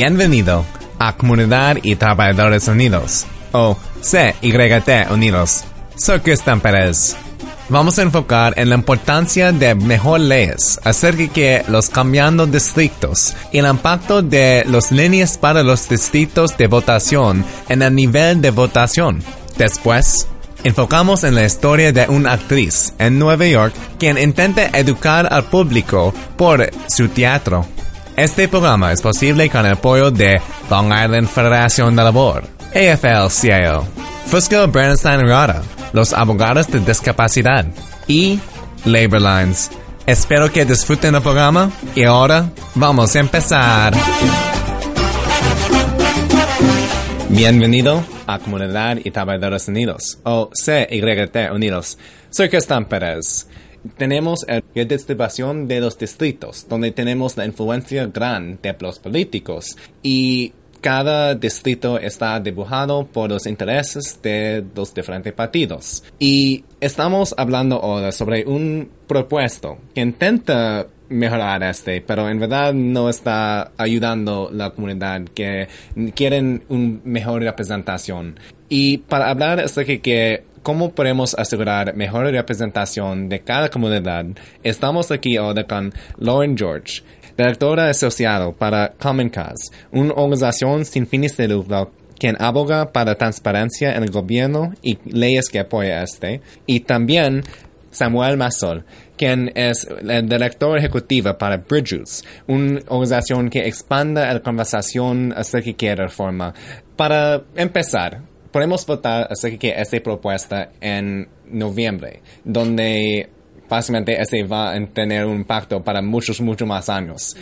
Bienvenido a Comunidad y Trabajadores Unidos, o CYT Unidos. Soy Cristian Pérez. Vamos a enfocar en la importancia de mejor leyes acerca de los cambiando distritos y el impacto de las líneas para los distritos de votación en el nivel de votación. Después, enfocamos en la historia de una actriz en Nueva York quien intenta educar al público por su teatro. Este programa es posible con el apoyo de Long Island Federación de Labor, AFL-CIO, Fusco Bernstein Rada, los abogados de discapacidad y Labor Lines. Espero que disfruten el programa y ahora vamos a empezar. Bienvenido a Comunidad y Trabajadores Unidos, o CYT Unidos. Soy Cristian Pérez. Tenemos la redistribución de los distritos, donde tenemos la influencia gran de los políticos y cada distrito está dibujado por los intereses de los diferentes partidos. Y estamos hablando ahora sobre un propuesto que intenta mejorar este, pero en verdad no está ayudando la comunidad que quieren una mejor representación. Y para hablar acerca de que cómo podemos asegurar mejor representación de cada comunidad, estamos aquí ahora con Lauren George, directora asociada para Common Cause, una organización sin fines de lucro quien aboga para transparencia en el gobierno y leyes que apoya este, y también Samuel Masol, quien es el director ejecutivo para Bridges, una organización que expanda la conversación acerca de reforma. Para empezar, podemos votar acerca de esta propuesta en noviembre, donde básicamente este va a tener un impacto para muchos, muchos más años.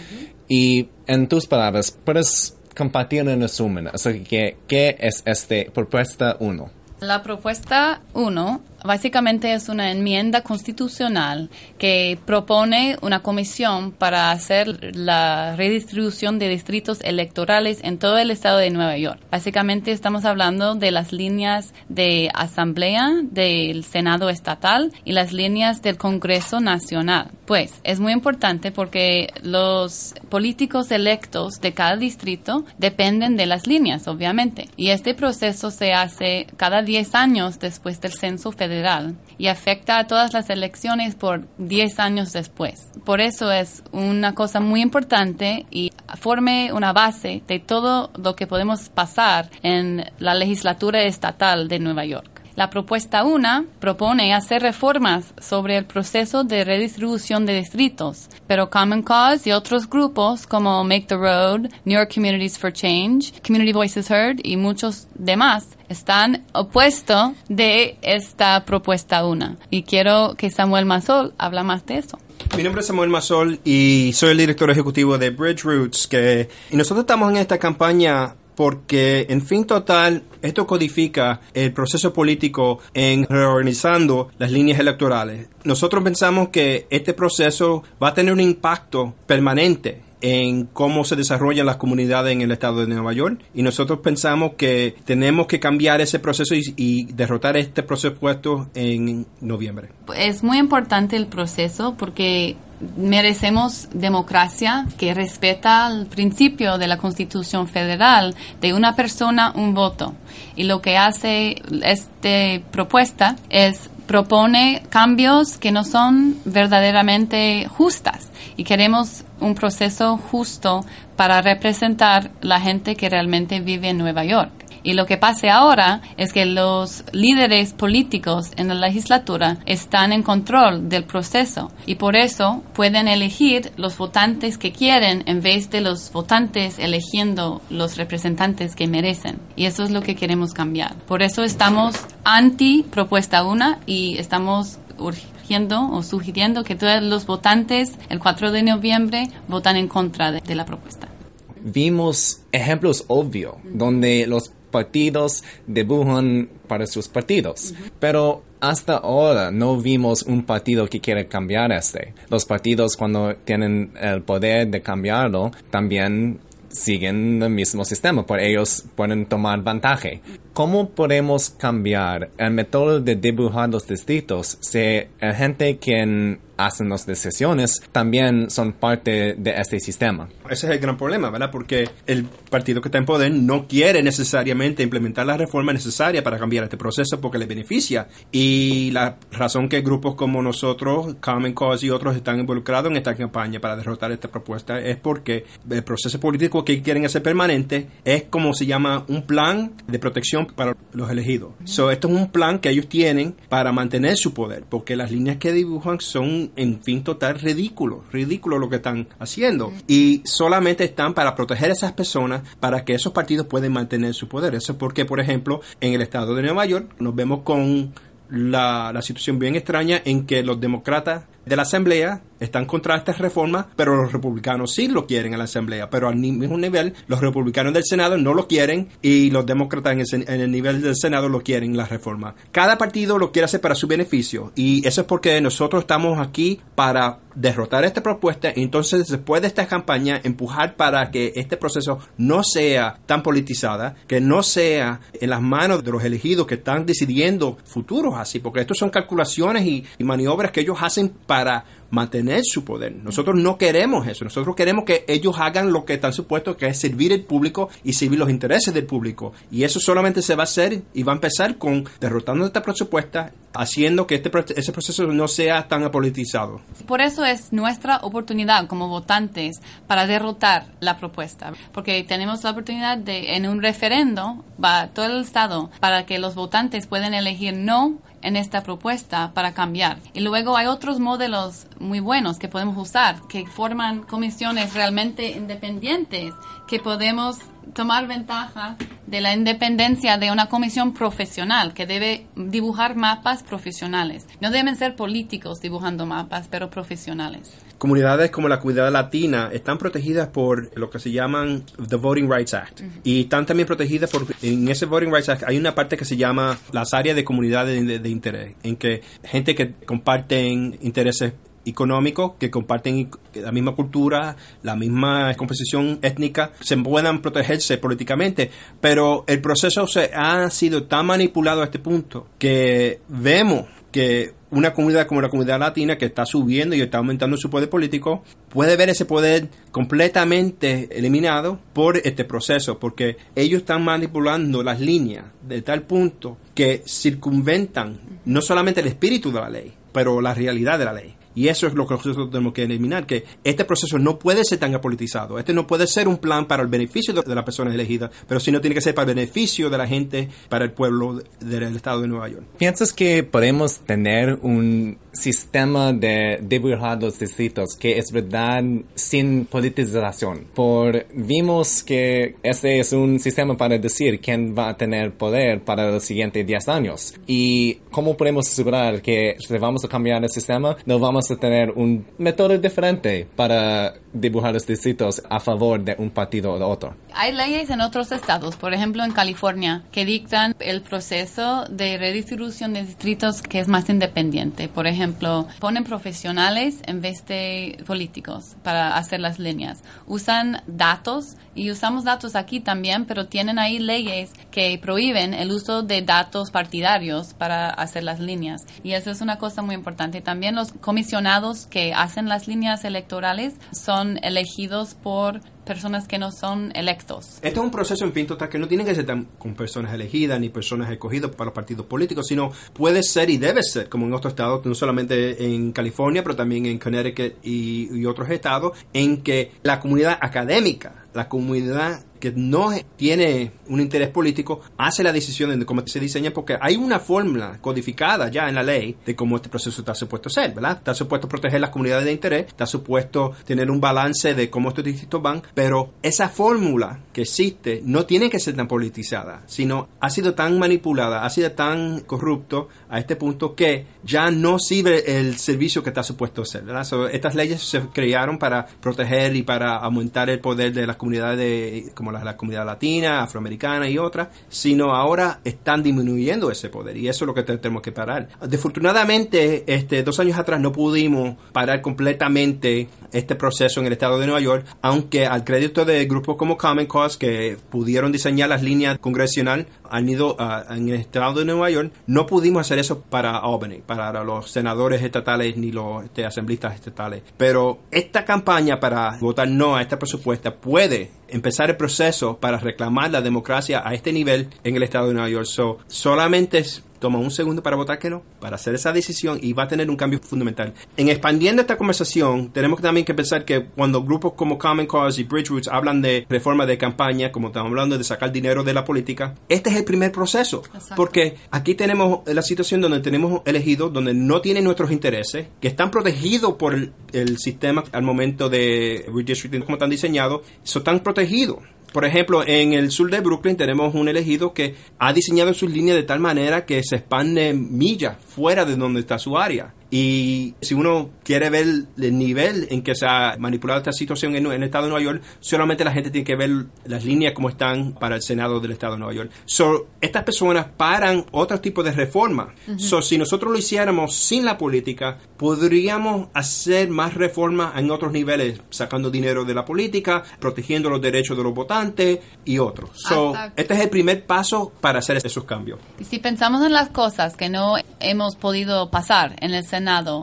Y en tus palabras, puedes compartir en resumen acerca de qué es esta propuesta 1. La propuesta 1 básicamente es una enmienda constitucional que propone una comisión para hacer la redistribución de distritos electorales en todo el estado de Nueva York. Básicamente estamos hablando de las líneas de asamblea del Senado estatal y las líneas del Congreso Nacional. Pues es muy importante porque los políticos electos de cada distrito dependen de las líneas, obviamente. Y este proceso se hace cada 10 años después del censo federal y afecta a todas las elecciones por 10 años después. Por eso es una cosa muy importante y forme una base de todo lo que podemos pasar en la legislatura estatal de Nueva York. La propuesta 1 propone hacer reformas sobre el proceso de redistribución de distritos, pero Common Cause y otros grupos como Make the Road, New York Communities for Change, Community Voices Heard y muchos demás están opuestos de esta propuesta 1. Y quiero que Samuel Mazol habla más de eso. Mi nombre es Samuel Masol y soy el director ejecutivo de Bridge Roots, que y nosotros estamos en esta campaña porque, en fin total, esto codifica el proceso político en reorganizando las líneas electorales. Nosotros pensamos que este proceso va a tener un impacto permanente en cómo se desarrollan las comunidades en el estado de Nueva York y nosotros pensamos que tenemos que cambiar ese proceso y, y derrotar este presupuesto en noviembre. Es muy importante el proceso porque merecemos democracia que respeta el principio de la Constitución Federal de una persona, un voto. Y lo que hace esta propuesta es propone cambios que no son verdaderamente justas y queremos un proceso justo para representar la gente que realmente vive en Nueva York. Y lo que pase ahora es que los líderes políticos en la legislatura están en control del proceso y por eso pueden elegir los votantes que quieren en vez de los votantes eligiendo los representantes que merecen. Y eso es lo que queremos cambiar. Por eso estamos anti propuesta 1 y estamos o sugiriendo que todos los votantes el 4 de noviembre votan en contra de, de la propuesta. vimos ejemplos obvios donde los partidos dibujan para sus partidos. Pero hasta ahora no vimos un partido que quiera cambiar este. Los partidos cuando tienen el poder de cambiarlo también siguen el mismo sistema, por ellos pueden tomar ventaja. ¿Cómo podemos cambiar el método de dibujar los distritos si la gente que hacen las decisiones también son parte de este sistema? Ese es el gran problema, ¿verdad? Porque el partido que está en poder no quiere necesariamente implementar la reforma necesaria para cambiar este proceso porque le beneficia. Y la razón que grupos como nosotros, Common Cause y otros están involucrados en esta campaña para derrotar esta propuesta es porque el proceso político que quieren hacer permanente es como se llama un plan de protección para los elegidos. So, esto es un plan que ellos tienen para mantener su poder, porque las líneas que dibujan son, en fin, total ridículo, ridículo lo que están haciendo. Y solamente están para proteger a esas personas, para que esos partidos puedan mantener su poder. Eso es porque, por ejemplo, en el estado de Nueva York nos vemos con la, la situación bien extraña en que los demócratas de la Asamblea están contra esta reforma, pero los republicanos sí lo quieren en la Asamblea, pero al mismo nivel los republicanos del Senado no lo quieren y los demócratas en el, en el nivel del Senado lo quieren la reforma. Cada partido lo quiere hacer para su beneficio y eso es porque nosotros estamos aquí para derrotar esta propuesta y entonces después de esta campaña empujar para que este proceso no sea tan politizada, que no sea en las manos de los elegidos que están decidiendo futuros así, porque estos son calculaciones y maniobras que ellos hacen para mantener su poder. Nosotros no queremos eso. Nosotros queremos que ellos hagan lo que están supuestos, que es servir al público y servir los intereses del público. Y eso solamente se va a hacer y va a empezar con derrotando esta propuesta, haciendo que este, ese proceso no sea tan apolitizado. Por eso es nuestra oportunidad como votantes para derrotar la propuesta, porque tenemos la oportunidad de, en un referendo, va todo el Estado, para que los votantes puedan elegir no en esta propuesta para cambiar. Y luego hay otros modelos muy buenos que podemos usar, que forman comisiones realmente independientes, que podemos tomar ventaja de la independencia de una comisión profesional que debe dibujar mapas profesionales. No deben ser políticos dibujando mapas, pero profesionales. comunidades como la comunidad latina están protegidas por lo que se llaman the Voting Rights Act y están también protegidas por en ese Voting Rights Act hay una parte que se llama las áreas de comunidades de, de interés en que gente que comparten intereses económicos que comparten la misma cultura, la misma composición étnica, se puedan protegerse políticamente. Pero el proceso se ha sido tan manipulado a este punto que vemos que una comunidad como la comunidad latina que está subiendo y está aumentando su poder político puede ver ese poder completamente eliminado por este proceso porque ellos están manipulando las líneas de tal punto que circunventan no solamente el espíritu de la ley pero la realidad de la ley y eso es lo que nosotros tenemos que eliminar, que este proceso no puede ser tan apolitizado. Este no puede ser un plan para el beneficio de, las personas elegidas, pero sino tiene que ser para el beneficio de la gente, para el pueblo de- del estado de Nueva York. ¿Piensas que podemos tener un sistema de dibujar los distritos que es verdad sin politización? Por vimos que este es un sistema para decir quién va a tener poder para los siguientes 10 años. ¿Y cómo podemos asegurar que si vamos a cambiar el sistema, no vamos a tener un método diferente para dibujar los distritos a favor de un partido o de otro? Hay leyes en otros estados, por ejemplo en California, que dictan el proceso de redistribución de distritos que es más independiente. Por ejemplo, ponen profesionales en vez de políticos para hacer las líneas. Usan datos y usamos datos aquí también, pero tienen ahí leyes que prohíben el uso de datos partidarios para hacer las líneas. Y eso es una cosa muy importante. También los comisionados que hacen las líneas electorales son elegidos por personas que no son electos. Este es un proceso en fin total que no tiene que ser con personas elegidas ni personas escogidas para los partidos políticos, sino puede ser y debe ser, como en otros estados, no solamente en California, pero también en Connecticut y otros estados, en que la comunidad académica, la comunidad que no tiene un interés político hace la decisión de cómo se diseña porque hay una fórmula codificada ya en la ley de cómo este proceso está supuesto ser, ¿verdad? Está supuesto proteger las comunidades de interés, está supuesto tener un balance de cómo estos distritos van, pero esa fórmula que existe no tiene que ser tan politizada, sino ha sido tan manipulada, ha sido tan corrupto a este punto que ya no sirve el servicio que está supuesto ser, ¿verdad? Estas leyes se crearon para proteger y para aumentar el poder de las comunidades de, como la, la comunidad latina, afroamericana y otras, sino ahora están disminuyendo ese poder y eso es lo que te- tenemos que parar. Desafortunadamente, este, dos años atrás no pudimos parar completamente este proceso en el estado de Nueva York, aunque al crédito de grupos como Common Cause que pudieron diseñar las líneas congresional han ido a- en el estado de Nueva York, no pudimos hacer eso para Albany, para los senadores estatales ni los este, asambleístas estatales. Pero esta campaña para votar no a esta presupuesta puede empezar el proceso para reclamar la democracia a este nivel en el estado de Nueva York. So, solamente toma un segundo para votar que no, para hacer esa decisión y va a tener un cambio fundamental. En expandiendo esta conversación, tenemos también que pensar que cuando grupos como Common Cause y Bridge Roots hablan de reforma de campaña, como estamos hablando de sacar dinero de la política, este es el primer proceso. Exacto. Porque aquí tenemos la situación donde tenemos elegidos donde no tienen nuestros intereses, que están protegidos por el, el sistema al momento de redistricting, como están diseñados, so están protegidos. Por ejemplo, en el sur de Brooklyn tenemos un elegido que ha diseñado sus líneas de tal manera que se expande millas fuera de donde está su área. Y si uno quiere ver el nivel en que se ha manipulado esta situación en, el estado de Nueva York, solamente la gente tiene que ver las líneas como están para el Senado del estado de Nueva York. So, estas personas paran otro tipo de reforma. So, si nosotros lo hiciéramos sin la política, podríamos hacer más reformas en otros niveles, sacando dinero de la política, protegiendo los derechos de los votantes y otros. So, este es el primer paso para hacer esos cambios. Y si pensamos en las cosas que no hemos podido pasar en el Senado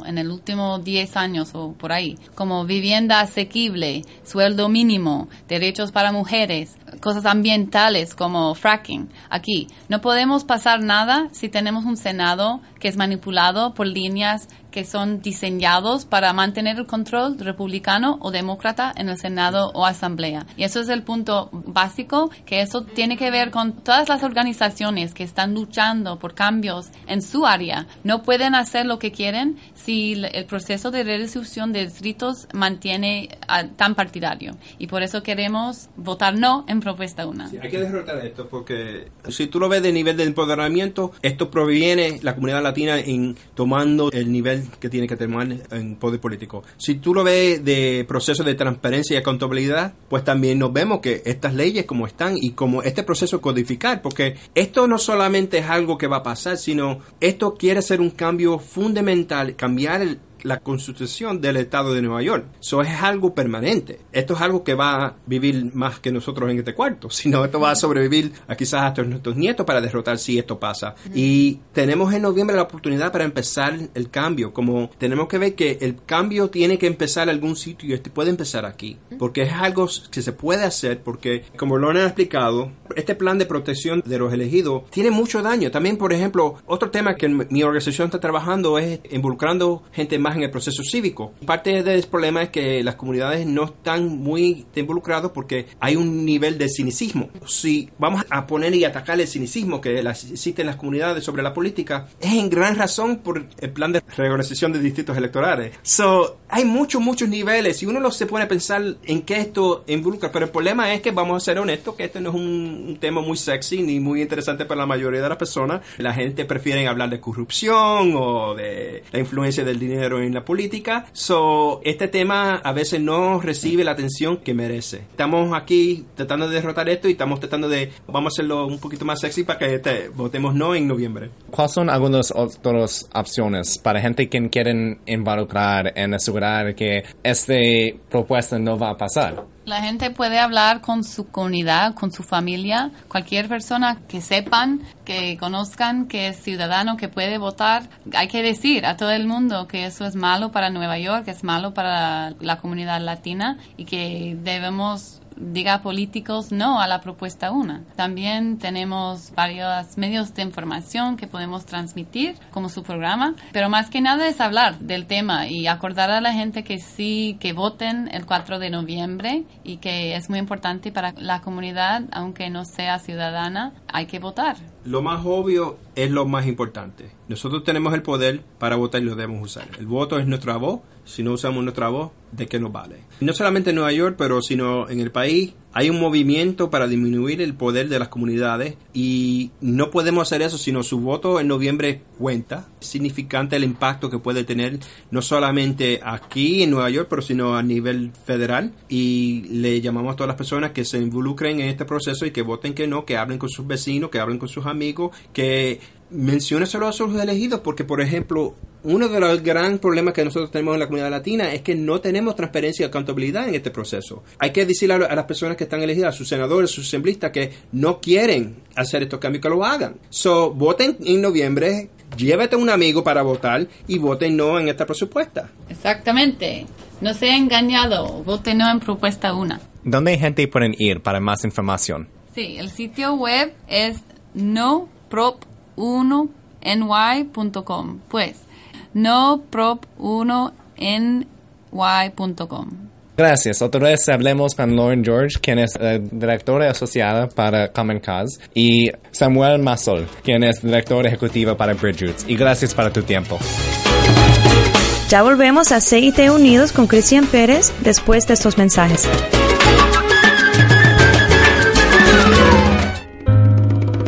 en el último 10 años o por ahí, como vivienda asequible, sueldo mínimo, derechos para mujeres, cosas ambientales como fracking, aquí, no podemos pasar nada si tenemos un Senado que es manipulado por líneas que son diseñados para mantener el control republicano o demócrata en el Senado o Asamblea. Y eso es el punto básico, que eso tiene que ver con todas las organizaciones que están luchando por cambios en su área. No pueden hacer lo que quieren si el proceso de redistribución de distritos mantiene ah, tan partidario. Y por eso queremos votar no en propuesta 1. Hay que derrotar esto porque si tú lo ves de nivel de empoderamiento, esto proviene la comunidad latina en tomando el nivel que tiene que tomar en poder político. Si tú lo ves de proceso de transparencia y accountabilidad, pues también nos vemos que estas leyes como están y como este proceso codificar, porque esto no solamente es algo que va a pasar, sino esto quiere ser un cambio fundamental, cambiar el la constitución del estado de Nueva York. Eso es algo permanente. Esto es algo que va a vivir más que nosotros en este cuarto, sino esto va a sobrevivir a quizás hasta nuestros nietos para derrotar si esto pasa. Y tenemos en noviembre la oportunidad para empezar el cambio, como tenemos que ver que el cambio tiene que empezar en algún sitio y este puede empezar aquí, porque es algo que se puede hacer, porque como lo han explicado, este plan de protección de los elegidos tiene mucho daño. También, por ejemplo, otro tema que mi organización está trabajando es involucrando gente más en el proceso cívico. Parte del problema es que las comunidades no están muy involucradas porque hay un nivel de cinicismo. Si vamos a poner y atacar el cinicismo que existe en las comunidades sobre la política, es en gran razón por el plan de reorganización de distritos electorales. So, hay muchos, muchos niveles y uno no se pone a pensar en qué esto involucra, pero el problema es que vamos a ser honestos que este no es un, un tema muy sexy ni muy interesante para la mayoría de las personas. La gente prefiere hablar de corrupción o de la influencia del dinero en la política. So, este tema a veces no recibe la atención que merece. Estamos aquí tratando de derrotar esto y estamos tratando de, vamos a hacerlo un poquito más sexy para que este, votemos no en noviembre. ¿Cuáles son algunas otras opciones para gente que quieren involucrar en asegurar que esta propuesta no va a pasar? La gente puede hablar con su comunidad, con su familia, cualquier persona que sepan, que conozcan que es ciudadano, que puede votar. Hay que decir a todo el mundo que eso es malo para Nueva York, que es malo para la comunidad latina y que debemos diga políticos no a la propuesta 1. También tenemos varios medios de información que podemos transmitir como su programa, pero más que nada es hablar del tema y acordar a la gente que sí, que voten el 4 de noviembre y que es muy importante para la comunidad, aunque no sea ciudadana, hay que votar. Lo más obvio es lo más importante. Nosotros tenemos el poder para votar y lo debemos usar. El voto es nuestra voz. Si no usamos nuestra voz, ¿de qué nos vale? No solamente en Nueva York, pero sino en el país hay un movimiento para disminuir el poder de las comunidades y no podemos hacer eso sino su voto en noviembre cuenta. Es significante el impacto que puede tener no solamente aquí en Nueva York, pero sino a nivel federal y le llamamos a todas las personas que se involucren en este proceso y que voten que no, que hablen con sus vecinos, que hablen con sus amigos, que mencióneselo a sus elegidos porque por ejemplo uno de los grandes problemas que nosotros tenemos en la comunidad latina es que no tenemos transparencia y accountabilidad en este proceso. Hay que decirle a, a las personas que están elegidas, a sus senadores, a sus assemblistas, que no quieren hacer estos cambios, que lo hagan. So, voten en noviembre, llévate un amigo para votar y voten no en esta propuesta. Exactamente. No sea engañado. Vote no en propuesta 1. ¿Dónde gente pueden ir para más información? Sí, el sitio web es noprop1ny.com. Pues, noprop1ny.com. Gracias. Otra vez hablemos con Lauren George, quien es eh, directora asociada para Common Cause, y Samuel Massol, quien es director ejecutivo para Bridge Roots. Y gracias para tu tiempo. Ya volvemos a CIT Unidos con Cristian Pérez después de estos mensajes.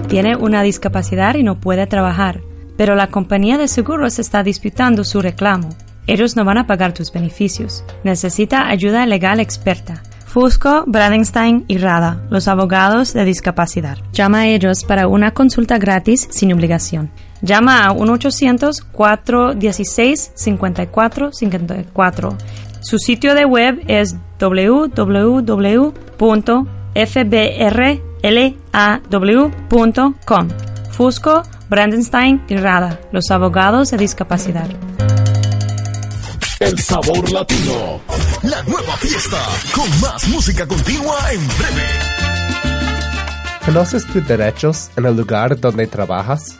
Tiene una discapacidad y no puede trabajar, pero la compañía de seguros está disputando su reclamo. Ellos no van a pagar tus beneficios. Necesita ayuda legal experta. Fusco, Bradenstein y Rada, los abogados de discapacidad. Llama a ellos para una consulta gratis sin obligación. Llama a 1-800-416-5454. Su sitio de web es www.fbrlaw.com. Fusco, Brandenstein y Rada, los abogados de discapacidad. El sabor latino. La nueva fiesta. Con más música continua en breve. ¿Conoces tus derechos en el lugar donde trabajas?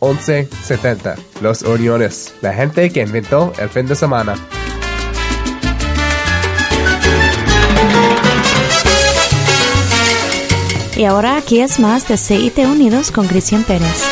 1170. Los Uniones. La gente que inventó el fin de semana. Y ahora aquí es más de CIT Unidos con Cristian Pérez.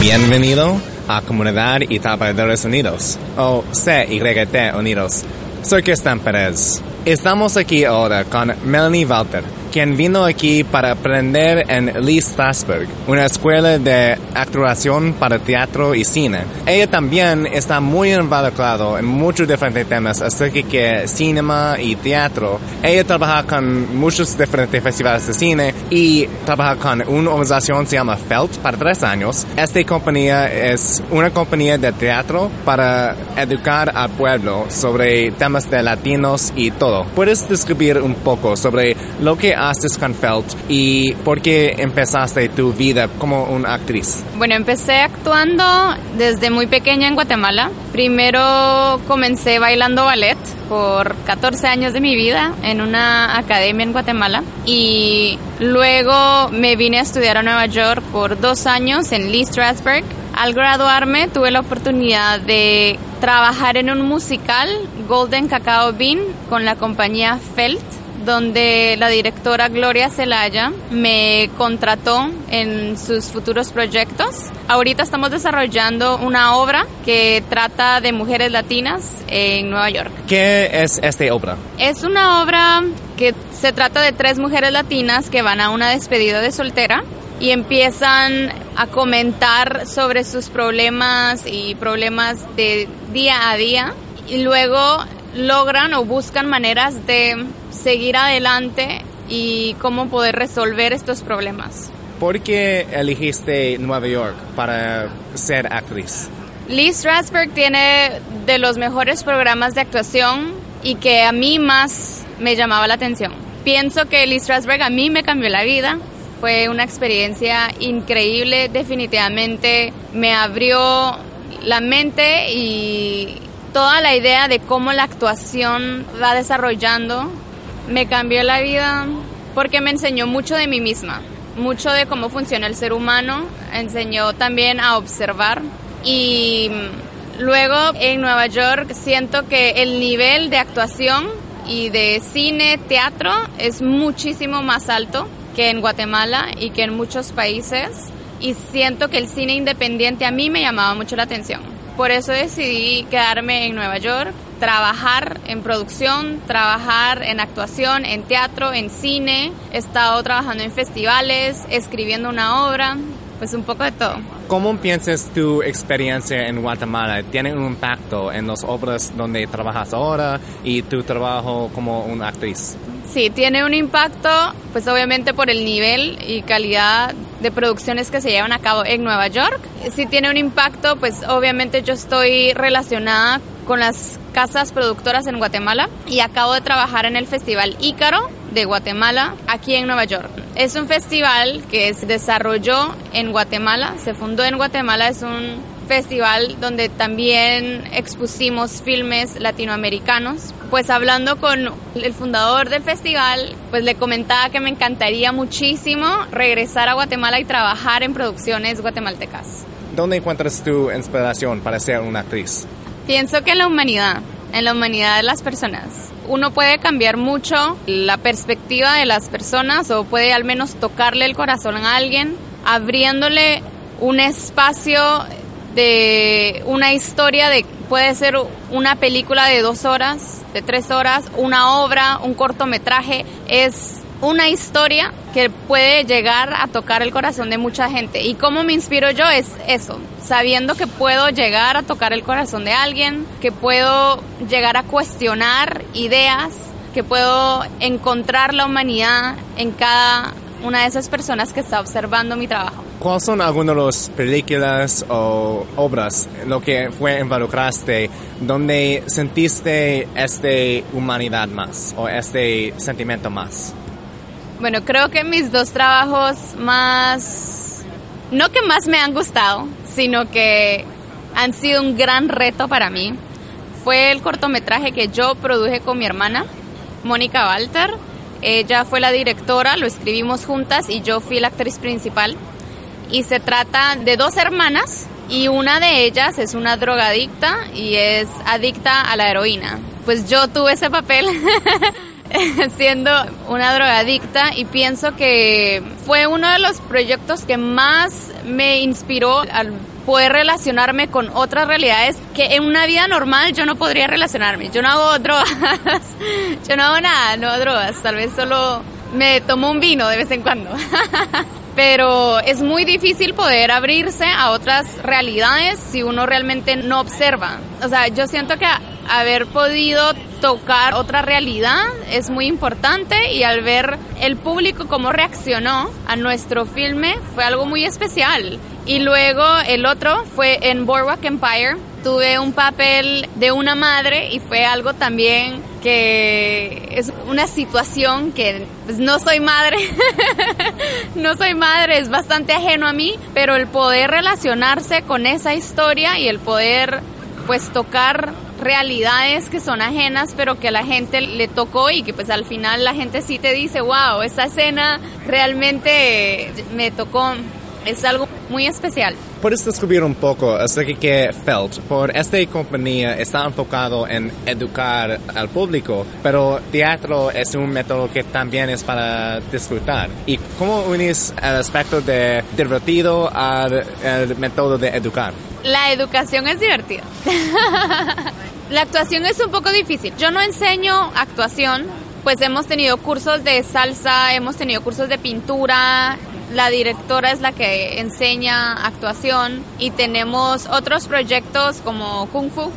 Bienvenido a Comunidad y Trabajadores Unidos, o CYT Unidos. Soy Cristian Pérez. Estamos aquí ahora con Melanie Walter, quien vino aquí para aprender en Lee Strasberg, una escuela de actuación para teatro y cine. Ella también está muy involucrada en muchos diferentes temas acerca de cinema y teatro. Ella trabaja con muchos diferentes festivales de cine y trabaja con una organización que se llama Felt para tres años. Esta compañía es una compañía de teatro para educar al pueblo sobre temas de latinos y todo. ¿Puedes describir un poco sobre lo que haces con Felt y por qué empezaste tu vida como una actriz? Bueno, empecé actuando desde muy pequeña en Guatemala. Primero comencé bailando ballet por 14 años de mi vida en una academia en Guatemala y luego me vine a estudiar a Nueva York por dos años en Lee Strasberg. Al graduarme tuve la oportunidad de trabajar en un musical, Golden Cacao Bean, con la compañía Felt donde la directora Gloria Celaya me contrató en sus futuros proyectos. Ahorita estamos desarrollando una obra que trata de mujeres latinas en Nueva York. ¿Qué es esta obra? Es una obra que se trata de tres mujeres latinas que van a una despedida de soltera y empiezan a comentar sobre sus problemas y problemas de día a día y luego logran o buscan maneras de seguir adelante y cómo poder resolver estos problemas. ¿Por qué elegiste Nueva York para ser actriz? Lee Strasberg tiene de los mejores programas de actuación y que a mí más me llamaba la atención. Pienso que Lee Strasberg a mí me cambió la vida. Fue una experiencia increíble, definitivamente me abrió la mente y toda la idea de cómo la actuación va desarrollando me cambió la vida porque me enseñó mucho de mí misma, mucho de cómo funciona el ser humano, enseñó también a observar y luego en Nueva York siento que el nivel de actuación y de cine, teatro es muchísimo más alto que en Guatemala y que en muchos países y siento que el cine independiente a mí me llamaba mucho la atención. Por eso decidí quedarme en Nueva York, trabajar en producción, trabajar en actuación, en teatro, en cine. He estado trabajando en festivales, escribiendo una obra, pues un poco de todo. ¿Cómo piensas tu experiencia en Guatemala tiene un impacto en las obras donde trabajas ahora y tu trabajo como una actriz? Sí, tiene un impacto, pues obviamente por el nivel y calidad de producciones que se llevan a cabo en Nueva York. Sí tiene un impacto, pues obviamente yo estoy relacionada con las casas productoras en Guatemala y acabo de trabajar en el Festival Ícaro de Guatemala aquí en Nueva York. Es un festival que se desarrolló en Guatemala, se fundó en Guatemala, es un festival donde también expusimos filmes latinoamericanos. Pues hablando con el fundador del festival, pues le comentaba que me encantaría muchísimo regresar a Guatemala y trabajar en producciones guatemaltecas. ¿Dónde encuentras tu inspiración para ser una actriz? Pienso que en la humanidad, en la humanidad de las personas. Uno puede cambiar mucho la perspectiva de las personas o puede al menos tocarle el corazón a alguien, abriéndole un espacio de una historia de puede ser una película de dos horas, de tres horas, una obra, un cortometraje, es una historia que puede llegar a tocar el corazón de mucha gente. Y cómo me inspiro yo es eso, sabiendo que puedo llegar a tocar el corazón de alguien, que puedo llegar a cuestionar ideas, que puedo encontrar la humanidad en cada una de esas personas que está observando mi trabajo. ¿Cuáles son algunas de las películas o obras en lo que fue involucraste donde sentiste esta humanidad más o este sentimiento más? Bueno, creo que mis dos trabajos más, no que más me han gustado, sino que han sido un gran reto para mí, fue el cortometraje que yo produje con mi hermana, Mónica Walter. Ella fue la directora, lo escribimos juntas y yo fui la actriz principal. Y se trata de dos hermanas y una de ellas es una drogadicta y es adicta a la heroína. Pues yo tuve ese papel. siendo una drogadicta y pienso que fue uno de los proyectos que más me inspiró al poder relacionarme con otras realidades que en una vida normal yo no podría relacionarme. Yo no hago drogas, yo no hago nada, no hago drogas, tal vez solo me tomo un vino de vez en cuando. Pero es muy difícil poder abrirse a otras realidades si uno realmente no observa. O sea, yo siento que haber podido tocar otra realidad es muy importante y al ver el público cómo reaccionó a nuestro filme fue algo muy especial. Y luego el otro fue en Boardwalk Empire. Tuve un papel de una madre y fue algo también que es una situación que pues, no soy madre, no soy madre, es bastante ajeno a mí, pero el poder relacionarse con esa historia y el poder pues tocar realidades que son ajenas pero que a la gente le tocó y que pues al final la gente sí te dice wow esa escena realmente me tocó es algo muy especial ¿Puedes describir un poco acerca de que Felt, por esta compañía, está enfocado en educar al público, pero teatro es un método que también es para disfrutar? ¿Y cómo unís el aspecto de divertido al el método de educar? La educación es divertida. La actuación es un poco difícil. Yo no enseño actuación, pues hemos tenido cursos de salsa, hemos tenido cursos de pintura, la directora es la que enseña actuación y tenemos otros proyectos como Kung Fu.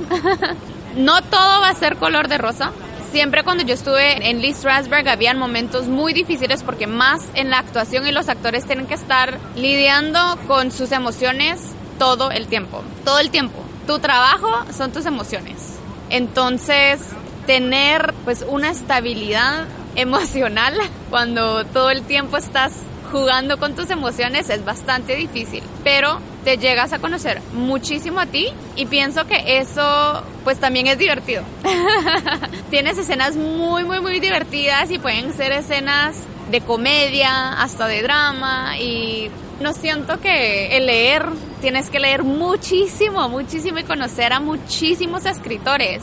no todo va a ser color de rosa. siempre cuando yo estuve en Lee Strasberg habían momentos muy difíciles porque más en la actuación y los actores tienen que estar lidiando con sus emociones todo el tiempo, todo el tiempo. Tu trabajo son tus emociones. Entonces, tener pues una estabilidad emocional cuando todo el tiempo estás jugando con tus emociones es bastante difícil, pero te llegas a conocer muchísimo a ti y pienso que eso pues también es divertido. Tienes escenas muy muy muy divertidas y pueden ser escenas de comedia hasta de drama y no siento que el leer tienes que leer muchísimo, muchísimo y conocer a muchísimos escritores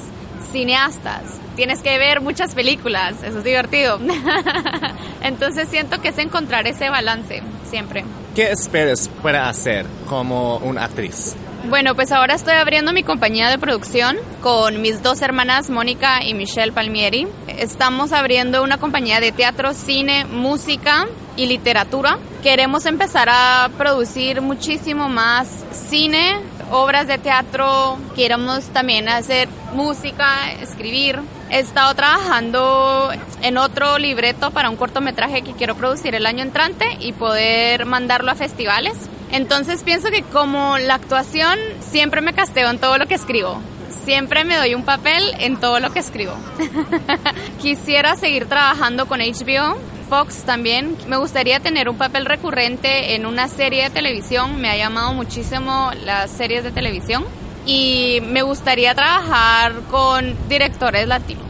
cineastas. Tienes que ver muchas películas, eso es divertido. Entonces siento que es encontrar ese balance siempre. ¿Qué esperas pueda hacer como una actriz? Bueno, pues ahora estoy abriendo mi compañía de producción con mis dos hermanas, Mónica y Michelle Palmieri. Estamos abriendo una compañía de teatro, cine, música y literatura. Queremos empezar a producir muchísimo más cine, obras de teatro, queremos también hacer música, escribir. He estado trabajando en otro libreto para un cortometraje que quiero producir el año entrante y poder mandarlo a festivales. Entonces pienso que como la actuación siempre me casteo en todo lo que escribo. Siempre me doy un papel en todo lo que escribo. Quisiera seguir trabajando con HBO, Fox también. Me gustaría tener un papel recurrente en una serie de televisión. Me ha llamado muchísimo las series de televisión. Y me gustaría trabajar con directores latinos.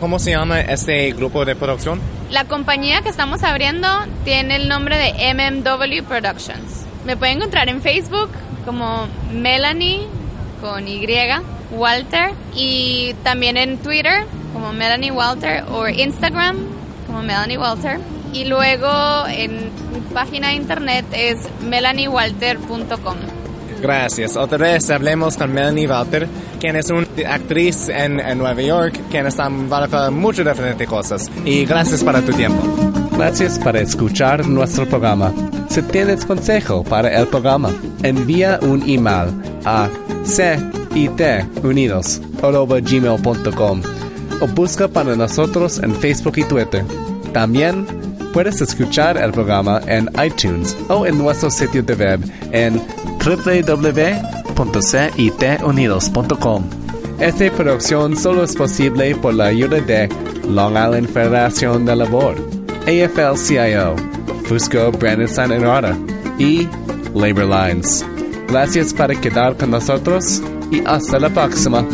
¿Cómo se llama este grupo de producción? La compañía que estamos abriendo tiene el nombre de MMW Productions. Me pueden encontrar en Facebook como Melanie con Y, Walter, y también en Twitter como Melanie Walter o Instagram como Melanie Walter. Y luego en mi página de internet es melaniewalter.com. Gracias. Otra vez hablemos con Melanie Walter, quien es una actriz en, Nueva York, quien está involucrada en muchas diferentes cosas. Y gracias para tu tiempo. Gracias por escuchar nuestro programa. Si tienes consejo para el programa, envía un email a citunidos.gmail.com o busca para nosotros en Facebook y Twitter. También puedes escuchar el programa en iTunes o en nuestro sitio de web en www.citunidos.com. Esta producción solo es posible por la ayuda de Long Island Federación de Labor, AFL-CIO, Fusco Brandon San Enrada y Labor Lines. Gracias por quedar con nosotros y hasta la próxima.